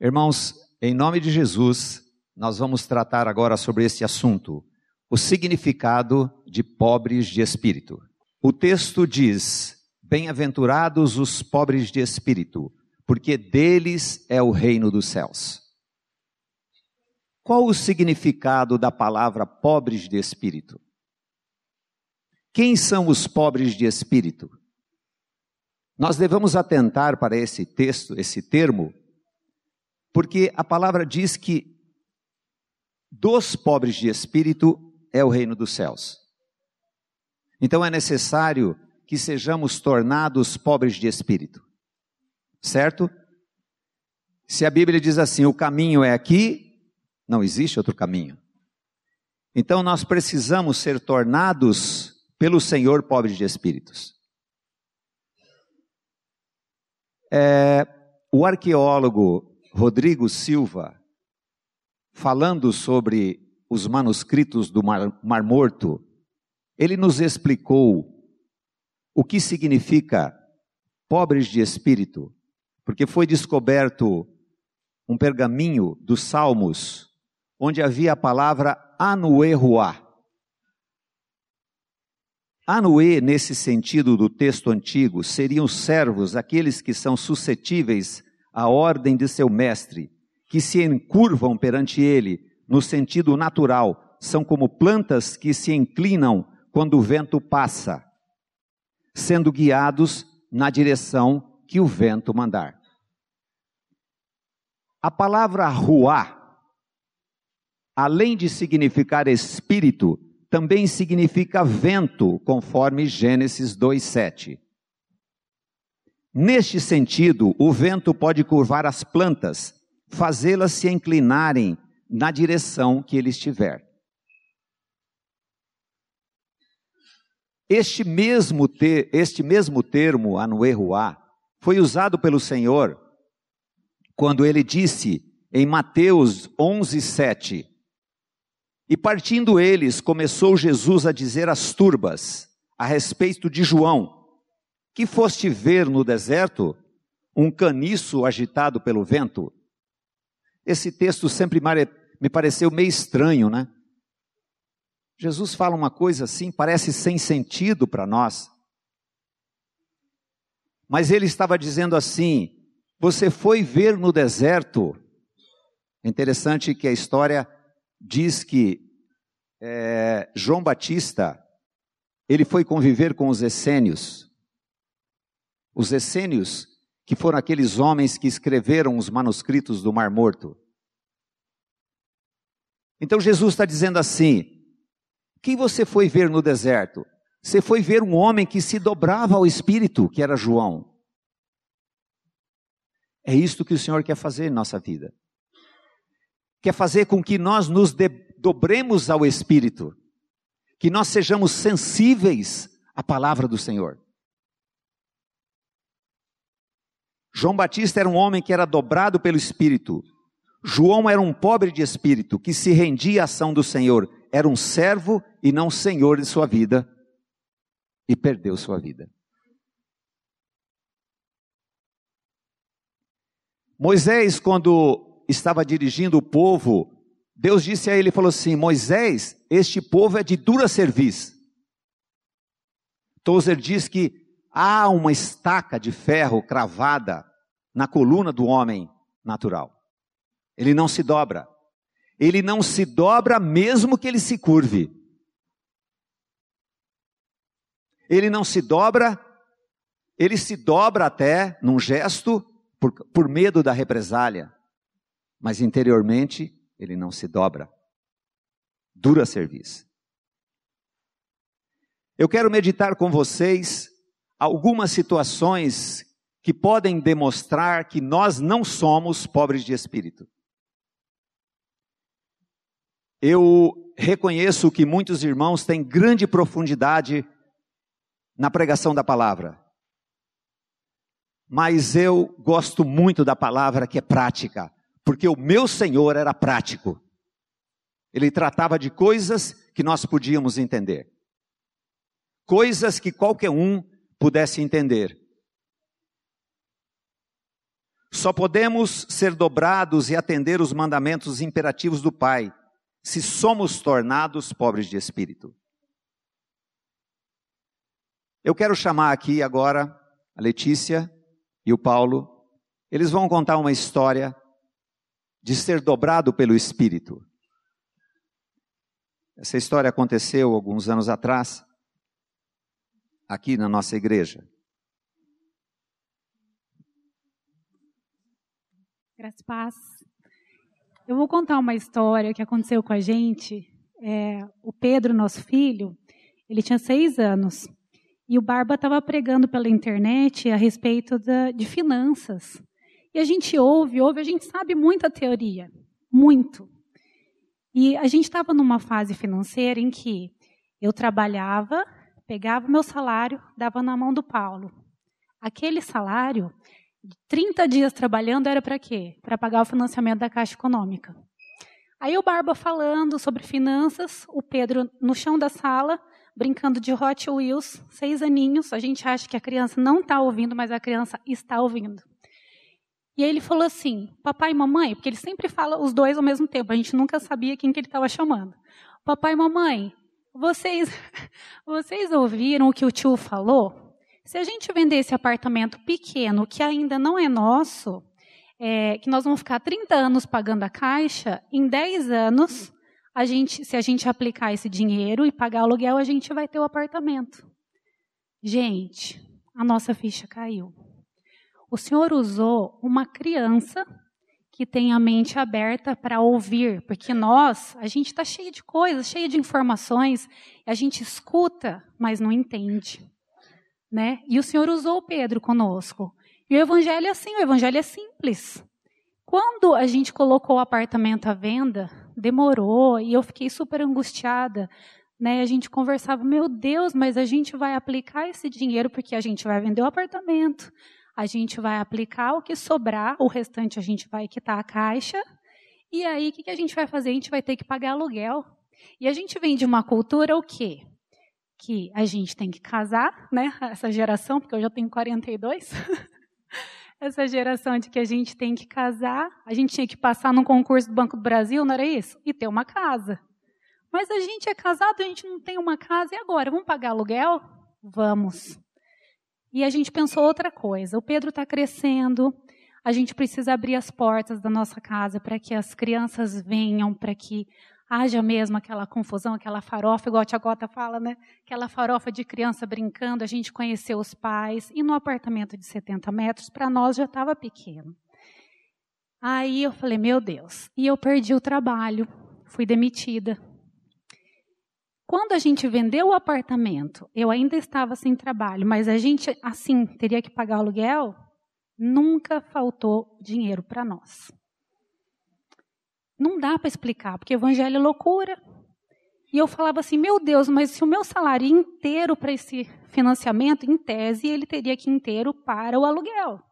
Irmãos, em nome de Jesus, nós vamos tratar agora sobre esse assunto, o significado de pobres de espírito. O texto diz: Bem-aventurados os pobres de espírito, porque deles é o reino dos céus. Qual o significado da palavra pobres de espírito? Quem são os pobres de espírito? Nós devemos atentar para esse texto, esse termo, porque a palavra diz que dos pobres de espírito é o reino dos céus. Então é necessário que sejamos tornados pobres de espírito. Certo? Se a Bíblia diz assim: o caminho é aqui, não existe outro caminho. Então nós precisamos ser tornados pelo Senhor pobres de espíritos. É, o arqueólogo Rodrigo Silva, falando sobre os manuscritos do Mar, Mar Morto, ele nos explicou o que significa pobres de espírito, porque foi descoberto um pergaminho dos Salmos, onde havia a palavra anueruá. Anuê, nesse sentido do texto antigo, seriam servos, aqueles que são suscetíveis a ordem de seu mestre, que se encurvam perante ele no sentido natural, são como plantas que se inclinam quando o vento passa, sendo guiados na direção que o vento mandar. A palavra ruá, além de significar espírito, também significa vento, conforme Gênesis 2:7. Neste sentido, o vento pode curvar as plantas, fazê-las se inclinarem na direção que ele estiver. Este mesmo, te, este mesmo termo, anueruá, foi usado pelo Senhor quando ele disse em Mateus 11, 7, E partindo eles, começou Jesus a dizer às turbas, a respeito de João, que foste ver no deserto um caniço agitado pelo vento? Esse texto sempre me pareceu meio estranho, né? Jesus fala uma coisa assim, parece sem sentido para nós. Mas ele estava dizendo assim: você foi ver no deserto. Interessante que a história diz que é, João Batista ele foi conviver com os essênios. Os essênios, que foram aqueles homens que escreveram os manuscritos do Mar Morto. Então Jesus está dizendo assim: quem você foi ver no deserto? Você foi ver um homem que se dobrava ao Espírito, que era João. É isto que o Senhor quer fazer em nossa vida. Quer fazer com que nós nos dobremos ao Espírito, que nós sejamos sensíveis à palavra do Senhor. João Batista era um homem que era dobrado pelo Espírito. João era um pobre de espírito que se rendia à ação do Senhor. Era um servo e não senhor de sua vida. E perdeu sua vida. Moisés, quando estava dirigindo o povo, Deus disse a ele, falou assim, Moisés, este povo é de dura serviço. Tozer diz que há uma estaca de ferro cravada na coluna do homem natural. Ele não se dobra. Ele não se dobra mesmo que ele se curve. Ele não se dobra, ele se dobra até num gesto por, por medo da represália, mas interiormente ele não se dobra. Dura serviço. Eu quero meditar com vocês algumas situações que podem demonstrar que nós não somos pobres de espírito. Eu reconheço que muitos irmãos têm grande profundidade na pregação da palavra. Mas eu gosto muito da palavra que é prática, porque o meu Senhor era prático. Ele tratava de coisas que nós podíamos entender. Coisas que qualquer um pudesse entender. Só podemos ser dobrados e atender os mandamentos imperativos do Pai se somos tornados pobres de espírito. Eu quero chamar aqui agora a Letícia e o Paulo. Eles vão contar uma história de ser dobrado pelo Espírito. Essa história aconteceu alguns anos atrás, aqui na nossa igreja. Graças paz. Eu vou contar uma história que aconteceu com a gente. É, o Pedro, nosso filho, ele tinha seis anos. E o Barba estava pregando pela internet a respeito da, de finanças. E a gente ouve, ouve, a gente sabe muita teoria. Muito. E a gente estava numa fase financeira em que eu trabalhava, pegava o meu salário, dava na mão do Paulo. Aquele salário 30 dias trabalhando era para quê? Para pagar o financiamento da Caixa Econômica. Aí o Barba falando sobre finanças, o Pedro no chão da sala, brincando de Hot Wheels, seis aninhos. A gente acha que a criança não está ouvindo, mas a criança está ouvindo. E aí ele falou assim, papai e mamãe, porque ele sempre fala os dois ao mesmo tempo, a gente nunca sabia quem que ele estava chamando. Papai e mamãe, vocês, vocês ouviram o que o tio falou? Se a gente vender esse apartamento pequeno, que ainda não é nosso, é, que nós vamos ficar 30 anos pagando a caixa, em 10 anos, a gente, se a gente aplicar esse dinheiro e pagar aluguel, a gente vai ter o apartamento. Gente, a nossa ficha caiu. O Senhor usou uma criança que tem a mente aberta para ouvir, porque nós, a gente está cheio de coisas, cheio de informações, a gente escuta, mas não entende né? E o Senhor usou Pedro conosco. E o evangelho é assim, o evangelho é simples. Quando a gente colocou o apartamento à venda, demorou e eu fiquei super angustiada. Né? A gente conversava, meu Deus, mas a gente vai aplicar esse dinheiro porque a gente vai vender o apartamento, a gente vai aplicar o que sobrar, o restante a gente vai quitar a caixa. E aí, o que, a gente vai fazer? A gente vai ter que pagar aluguel. E a gente vem de uma cultura o quê? que a gente tem que casar, né? Essa geração, porque eu já tenho 42. Essa geração de que a gente tem que casar, a gente tinha que passar num concurso do Banco do Brasil, não era isso? E ter uma casa. Mas a gente é casado, a gente não tem uma casa, e agora? Vamos pagar aluguel? Vamos. E a gente pensou outra coisa. O Pedro está crescendo, a gente precisa abrir as portas da nossa casa para que as crianças venham, para que haja mesmo aquela confusão, aquela farofa, igual a tia Gota fala, né? Aquela farofa de criança brincando, a gente conheceu os pais, e no apartamento de 70 metros, para nós já estava pequeno. Aí eu falei, meu Deus, e eu perdi o trabalho, fui demitida. Quando a gente vendeu o apartamento, eu ainda estava sem trabalho, mas a gente, assim, teria que pagar o aluguel, nunca faltou dinheiro para nós. Não dá para explicar, porque o evangelho é loucura. E eu falava assim: meu Deus, mas se o meu salário inteiro para esse financiamento, em tese, ele teria que ir inteiro para o aluguel.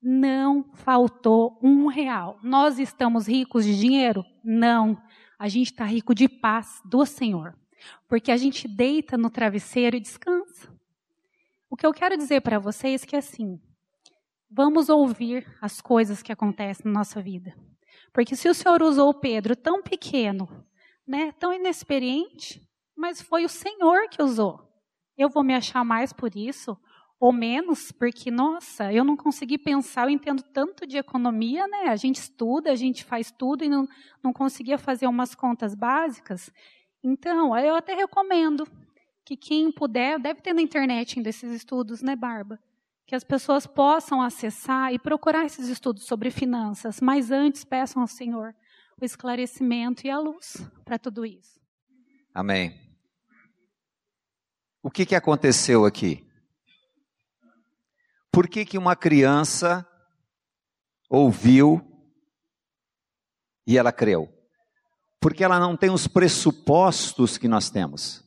Não faltou um real. Nós estamos ricos de dinheiro? Não. A gente está rico de paz do Senhor. Porque a gente deita no travesseiro e descansa. O que eu quero dizer para vocês é que assim, vamos ouvir as coisas que acontecem na nossa vida. Porque se o Senhor usou Pedro tão pequeno, né, tão inexperiente, mas foi o Senhor que usou. Eu vou me achar mais por isso ou menos, porque nossa, eu não consegui pensar, eu entendo tanto de economia, né? A gente estuda, a gente faz tudo e não, não conseguia fazer umas contas básicas. Então, eu até recomendo que quem puder, deve ter na internet ainda esses estudos, né, Barba? que as pessoas possam acessar e procurar esses estudos sobre finanças, mas antes peçam ao Senhor o esclarecimento e a luz para tudo isso. Amém. O que, que aconteceu aqui? Por que, que uma criança ouviu e ela creu? Porque ela não tem os pressupostos que nós temos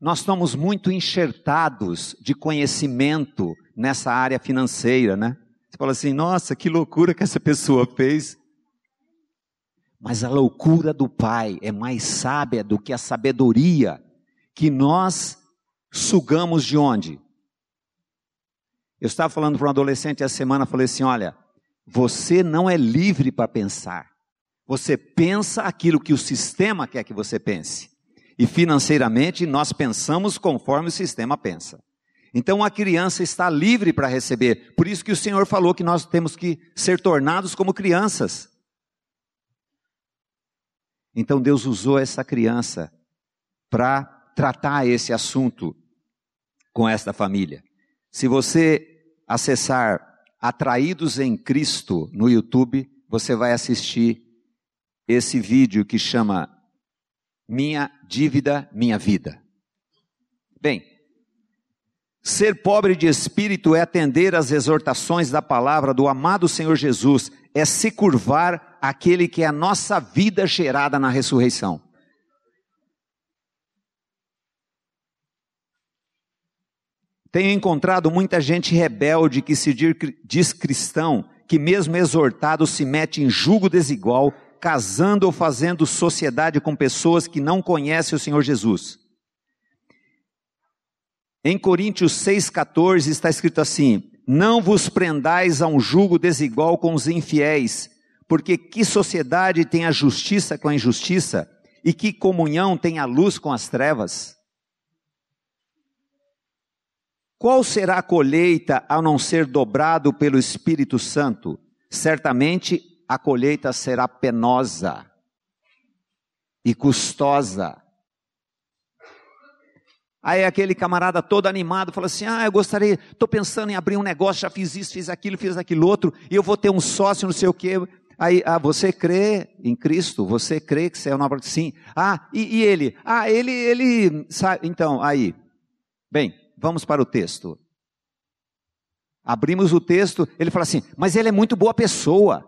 nós estamos muito enxertados de conhecimento nessa área financeira, né? Você fala assim, nossa, que loucura que essa pessoa fez. Mas a loucura do Pai é mais sábia do que a sabedoria que nós sugamos de onde? Eu estava falando para um adolescente essa semana, falei assim: olha, você não é livre para pensar. Você pensa aquilo que o sistema quer que você pense. E financeiramente nós pensamos conforme o sistema pensa. Então a criança está livre para receber. Por isso que o Senhor falou que nós temos que ser tornados como crianças. Então Deus usou essa criança para tratar esse assunto com esta família. Se você acessar Atraídos em Cristo no YouTube, você vai assistir esse vídeo que chama Minha Dívida, Minha Vida. Bem, ser pobre de espírito é atender às exortações da palavra do amado Senhor Jesus, é se curvar àquele que é a nossa vida gerada na ressurreição. Tenho encontrado muita gente rebelde que se diz cristão, que mesmo exortado se mete em julgo desigual, casando ou fazendo sociedade com pessoas que não conhecem o Senhor Jesus. Em Coríntios 6,14 está escrito assim: Não vos prendais a um julgo desigual com os infiéis, porque que sociedade tem a justiça com a injustiça? E que comunhão tem a luz com as trevas? Qual será a colheita a não ser dobrado pelo Espírito Santo? Certamente a colheita será penosa e custosa. Aí aquele camarada todo animado fala assim: Ah, eu gostaria, estou pensando em abrir um negócio, já fiz isso, fiz aquilo, fiz aquilo outro, e eu vou ter um sócio, não sei o quê. Aí, ah, você crê em Cristo? Você crê que você é uma Sim. Ah, e, e ele? Ah, ele, ele, sabe, então, aí. Bem, Vamos para o texto. Abrimos o texto, ele fala assim: Mas ele é muito boa pessoa.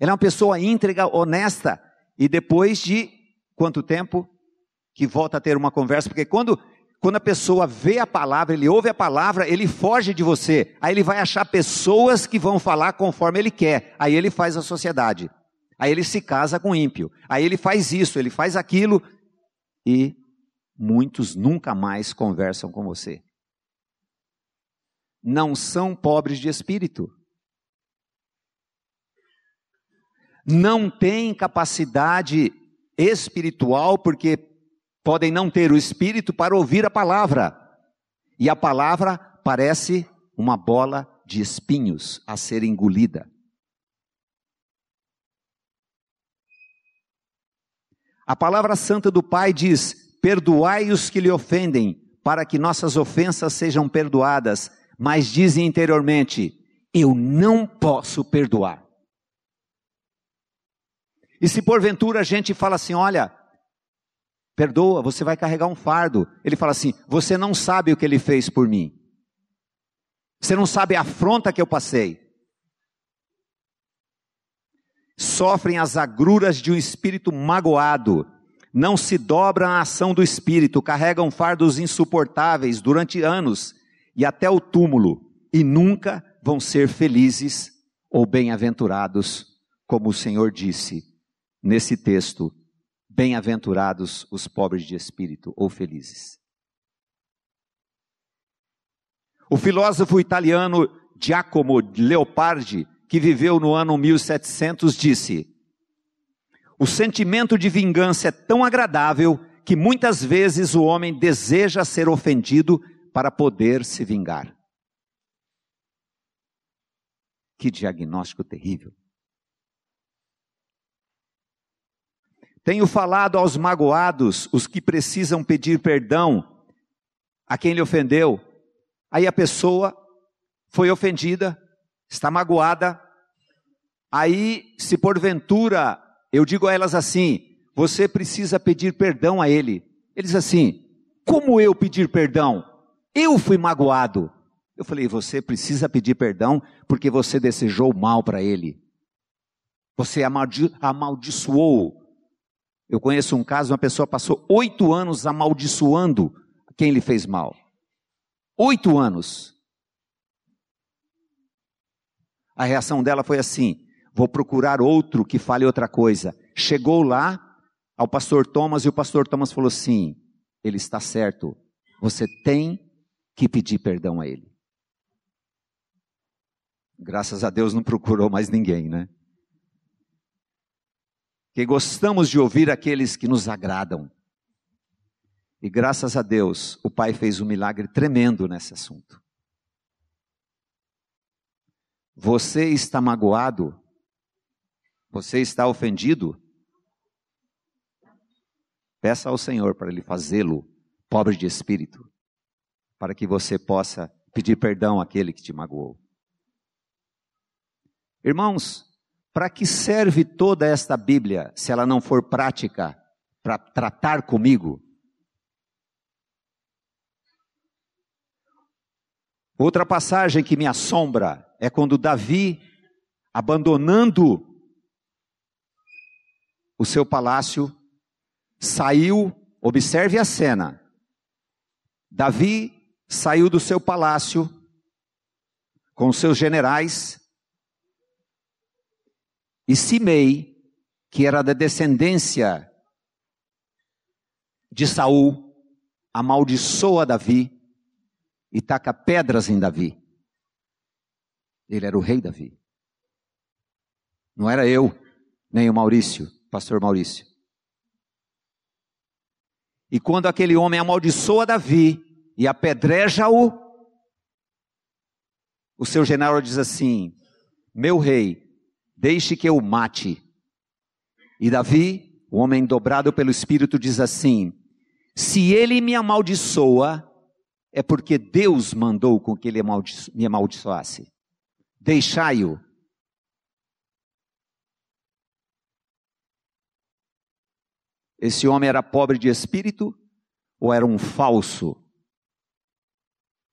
Ele é uma pessoa íntegra, honesta. E depois de quanto tempo que volta a ter uma conversa? Porque quando, quando a pessoa vê a palavra, ele ouve a palavra, ele foge de você. Aí ele vai achar pessoas que vão falar conforme ele quer. Aí ele faz a sociedade. Aí ele se casa com ímpio. Aí ele faz isso, ele faz aquilo. E muitos nunca mais conversam com você não são pobres de espírito. Não têm capacidade espiritual porque podem não ter o espírito para ouvir a palavra. E a palavra parece uma bola de espinhos a ser engolida. A palavra santa do Pai diz: Perdoai os que lhe ofendem, para que nossas ofensas sejam perdoadas mas dizem interiormente: Eu não posso perdoar. E se porventura a gente fala assim: Olha, perdoa, você vai carregar um fardo. Ele fala assim: Você não sabe o que ele fez por mim. Você não sabe a afronta que eu passei. Sofrem as agruras de um espírito magoado, não se dobram à ação do espírito, carregam fardos insuportáveis durante anos e até o túmulo, e nunca vão ser felizes ou bem-aventurados, como o Senhor disse nesse texto: bem-aventurados os pobres de espírito ou felizes. O filósofo italiano Giacomo Leopardi, que viveu no ano 1700, disse: O sentimento de vingança é tão agradável que muitas vezes o homem deseja ser ofendido para poder se vingar. Que diagnóstico terrível. Tenho falado aos magoados, os que precisam pedir perdão a quem lhe ofendeu. Aí a pessoa foi ofendida, está magoada. Aí, se porventura eu digo a elas assim: você precisa pedir perdão a ele. Eles assim: como eu pedir perdão? Eu fui magoado. Eu falei: você precisa pedir perdão porque você desejou mal para ele. Você amaldi amaldiçoou. Eu conheço um caso, uma pessoa passou oito anos amaldiçoando quem lhe fez mal. Oito anos. A reação dela foi assim: vou procurar outro que fale outra coisa. Chegou lá ao pastor Thomas e o pastor Thomas falou assim: ele está certo. Você tem que pedir perdão a Ele. Graças a Deus não procurou mais ninguém, né? Que gostamos de ouvir aqueles que nos agradam. E graças a Deus, o Pai fez um milagre tremendo nesse assunto. Você está magoado? Você está ofendido? Peça ao Senhor para Ele fazê-lo pobre de espírito, para que você possa pedir perdão àquele que te magoou. Irmãos, para que serve toda esta Bíblia se ela não for prática para tratar comigo? Outra passagem que me assombra é quando Davi, abandonando o seu palácio, saiu, observe a cena. Davi saiu do seu palácio com seus generais e Simei, que era da descendência de Saul, amaldiçoa Davi e taca pedras em Davi. Ele era o rei Davi. Não era eu, nem o Maurício, pastor Maurício. E quando aquele homem amaldiçoa Davi e apedreja-o, o seu general diz assim: Meu rei, deixe que eu mate. E Davi, o homem dobrado pelo Espírito, diz assim: Se ele me amaldiçoa, é porque Deus mandou com que ele me amaldiçoasse. Deixai-o. Esse homem era pobre de espírito ou era um falso?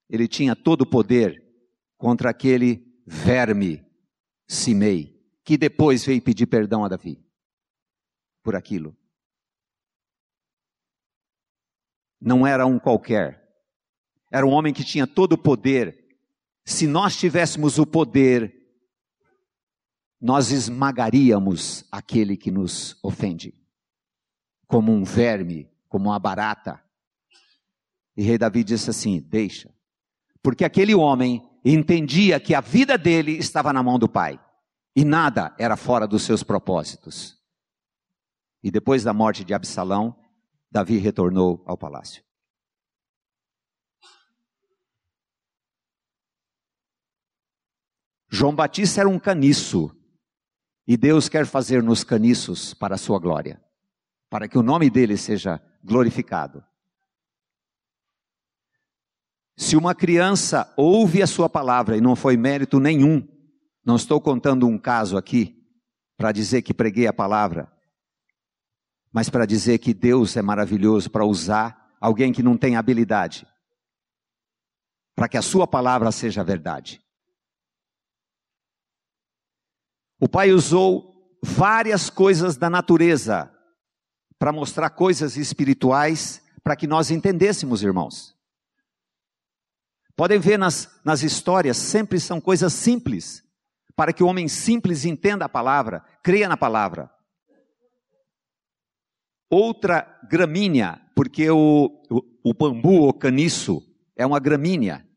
Ele tinha todo o poder contra aquele verme, Simei, que depois veio pedir perdão a Davi por aquilo. Não era um qualquer, era um homem que tinha todo o poder. Se nós tivéssemos o poder, nós esmagaríamos aquele que nos ofende, como um verme, como uma barata. E rei Davi disse assim: Deixa, porque aquele homem entendia que a vida dele estava na mão do Pai e nada era fora dos seus propósitos. E depois da morte de Absalão, Davi retornou ao palácio. João Batista era um caniço. E Deus quer fazer nos caniços para a sua glória, para que o nome dele seja glorificado. Se uma criança ouve a sua palavra e não foi mérito nenhum, não estou contando um caso aqui para dizer que preguei a palavra, mas para dizer que Deus é maravilhoso para usar alguém que não tem habilidade, para que a sua palavra seja verdade. O pai usou várias coisas da natureza para mostrar coisas espirituais para que nós entendêssemos, irmãos. Podem ver nas, nas histórias, sempre são coisas simples, para que o homem simples entenda a palavra, creia na palavra. Outra gramínea, porque o, o, o bambu, o caniço, é uma gramínea.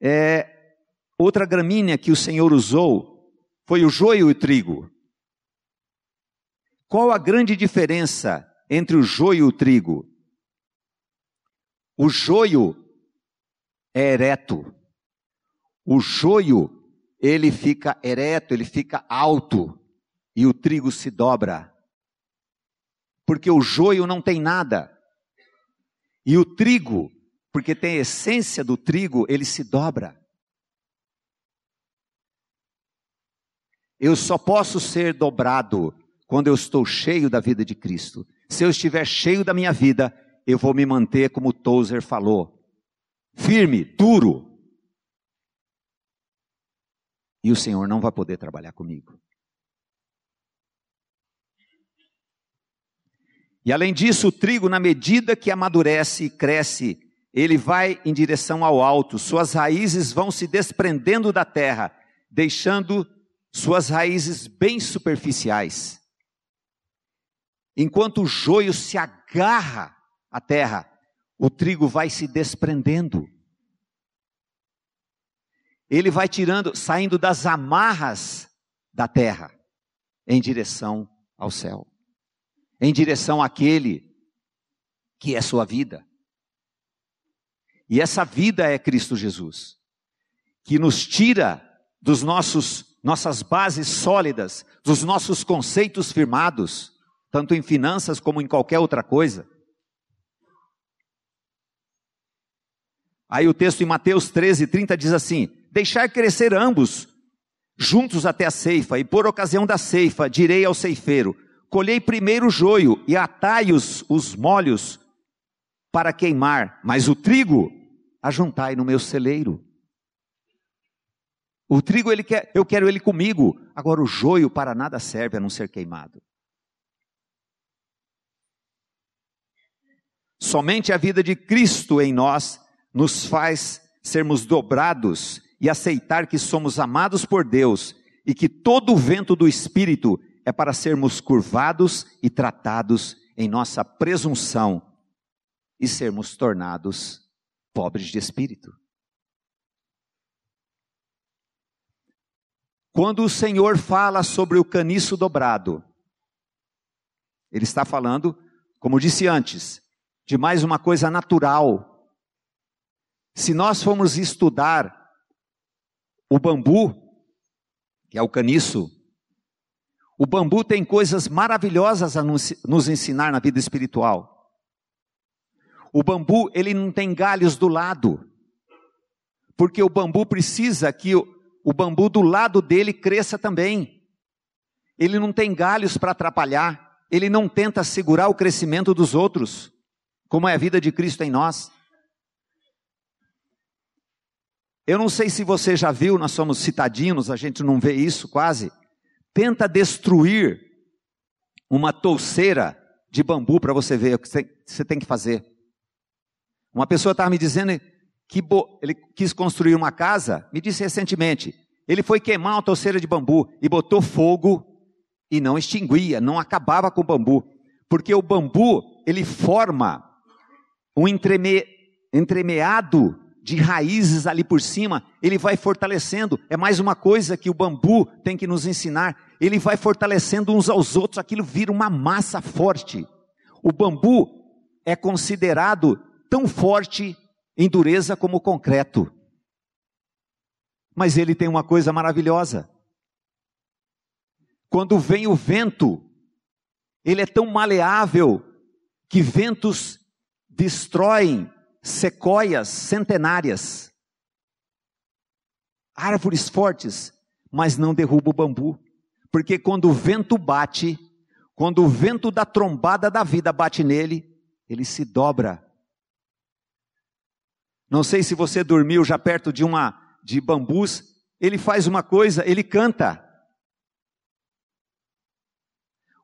É, Outra gramínea que o Senhor usou foi o joio e o trigo. Qual a grande diferença entre o joio e o trigo? O joio é ereto. O joio, ele fica ereto, ele fica alto. E o trigo se dobra. Porque o joio não tem nada. E o trigo, porque tem a essência do trigo, ele se dobra. Eu só posso ser dobrado quando eu estou cheio da vida de Cristo. Se eu estiver cheio da minha vida, eu vou me manter como Tozer falou, firme, duro. E o Senhor não vai poder trabalhar comigo. E além disso, o trigo, na medida que amadurece e cresce, ele vai em direção ao alto, suas raízes vão se desprendendo da terra, deixando suas raízes bem superficiais. Enquanto o joio se agarra à terra, o trigo vai se desprendendo. ele vai tirando, saindo das amarras da terra em direção ao céu, em direção àquele que é sua vida. E essa vida é Cristo Jesus, que nos tira dos nossos nossas bases sólidas, dos nossos conceitos firmados, tanto em finanças como em qualquer outra coisa. Aí o texto em Mateus 13, 30 diz assim: Deixar crescer ambos, juntos até a ceifa, e por ocasião da ceifa, direi ao ceifeiro: Colhei primeiro o joio e atai os, os molhos para queimar, mas o trigo ajuntai no meu celeiro. O trigo ele quer, eu quero ele comigo. Agora o joio para nada serve a não ser queimado. Somente a vida de Cristo em nós nos faz sermos dobrados e aceitar que somos amados por Deus e que todo o vento do Espírito é para sermos curvados e tratados em nossa presunção e sermos tornados pobres de espírito. Quando o Senhor fala sobre o caniço dobrado, ele está falando, como disse antes, de mais uma coisa natural. Se nós formos estudar o bambu, que é o caniço, o bambu tem coisas maravilhosas a nos ensinar na vida espiritual. O bambu, ele não tem galhos do lado, porque o bambu precisa que o bambu do lado dele cresça também. Ele não tem galhos para atrapalhar, ele não tenta segurar o crescimento dos outros, como é a vida de Cristo em nós. Eu não sei se você já viu, nós somos citadinos, a gente não vê isso quase. Tenta destruir uma touceira de bambu para você ver o que você tem que fazer. Uma pessoa estava me dizendo que ele quis construir uma casa, me disse recentemente, ele foi queimar uma torceira de bambu e botou fogo e não extinguia, não acabava com o bambu, porque o bambu, ele forma um entreme, entremeado de raízes ali por cima, ele vai fortalecendo, é mais uma coisa que o bambu tem que nos ensinar, ele vai fortalecendo uns aos outros, aquilo vira uma massa forte. O bambu é considerado tão forte em dureza como o concreto. Mas ele tem uma coisa maravilhosa. Quando vem o vento, ele é tão maleável que ventos destroem sequoias centenárias, árvores fortes, mas não derruba o bambu. Porque quando o vento bate, quando o vento da trombada da vida bate nele, ele se dobra não sei se você dormiu já perto de uma de bambus, ele faz uma coisa, ele canta.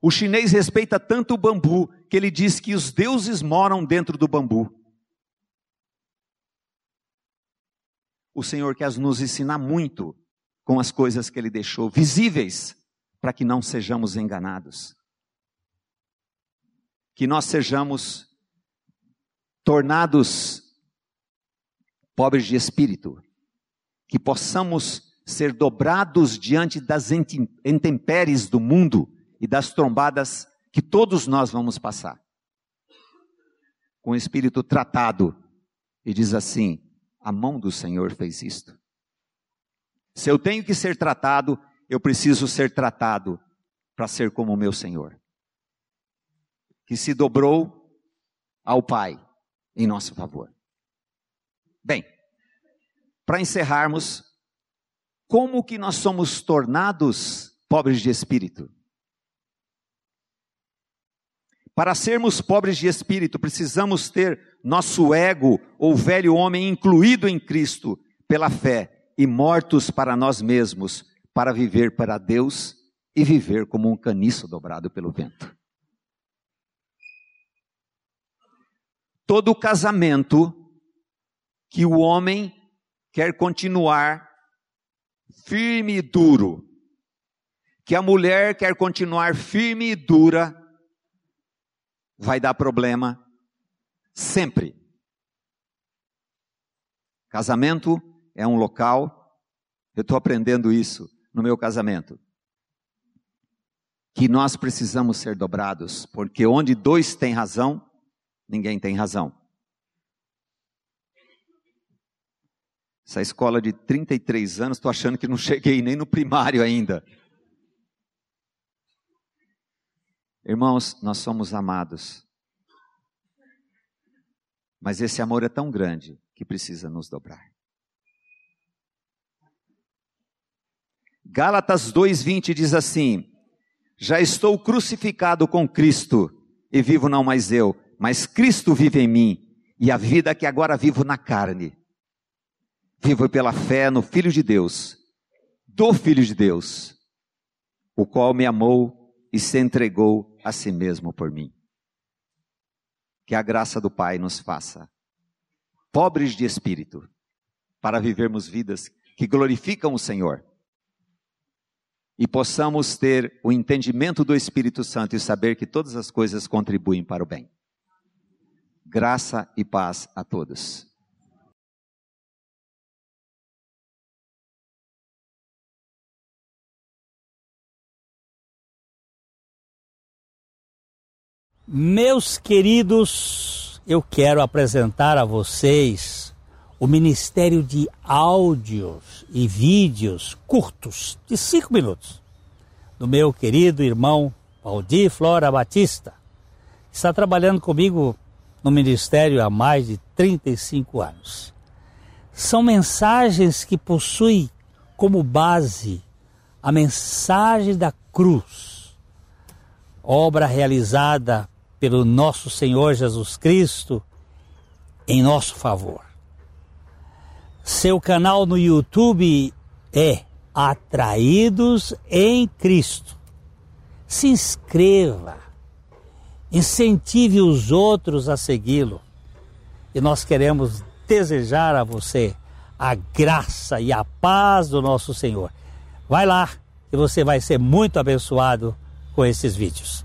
O chinês respeita tanto o bambu que ele diz que os deuses moram dentro do bambu. O Senhor quer nos ensinar muito com as coisas que ele deixou visíveis para que não sejamos enganados. Que nós sejamos tornados pobres de espírito, que possamos ser dobrados diante das intempéries do mundo e das trombadas que todos nós vamos passar. Com o espírito tratado e diz assim: a mão do Senhor fez isto. Se eu tenho que ser tratado, eu preciso ser tratado para ser como o meu Senhor, que se dobrou ao Pai em nosso favor. Bem, para encerrarmos, como que nós somos tornados pobres de espírito? Para sermos pobres de espírito, precisamos ter nosso ego ou velho homem incluído em Cristo pela fé e mortos para nós mesmos, para viver para Deus e viver como um caniço dobrado pelo vento. Todo casamento que o homem quer continuar firme e duro, que a mulher quer continuar firme e dura, vai dar problema sempre. Casamento é um local Eu estou aprendendo isso no meu casamento. Que nós precisamos ser dobrados, porque onde dois têm razão, ninguém tem razão. Essa escola de 33 anos, estou achando que não cheguei nem no primário ainda. Irmãos, nós somos amados. Mas esse amor é tão grande que precisa nos dobrar. Gálatas 2:20 diz assim: Já estou crucificado com Cristo e vivo não mais eu, mas Cristo vive em mim, e a vida que agora vivo na carne, vivo pela fé no Filho de Deus, do Filho de Deus, o qual me amou e se entregou a si mesmo por mim. Que a graça do Pai nos faça pobres de espírito, para vivermos vidas que glorificam o Senhor e possamos ter o entendimento do Espírito Santo e saber que todas as coisas contribuem para o bem. Graça e paz a todos. Meus queridos, eu quero apresentar a vocês o Ministério de Áudios e Vídeos curtos, de cinco minutos, do meu querido irmão Valdir Flora Batista, que está trabalhando comigo no Ministério há mais de 35 anos. São mensagens que possuem como base a mensagem da cruz, obra realizada pelo nosso Senhor Jesus Cristo em nosso favor. Seu canal no YouTube é Atraídos em Cristo. Se inscreva, incentive os outros a segui-lo. E nós queremos desejar a você a graça e a paz do nosso Senhor. Vai lá e você vai ser muito abençoado com esses vídeos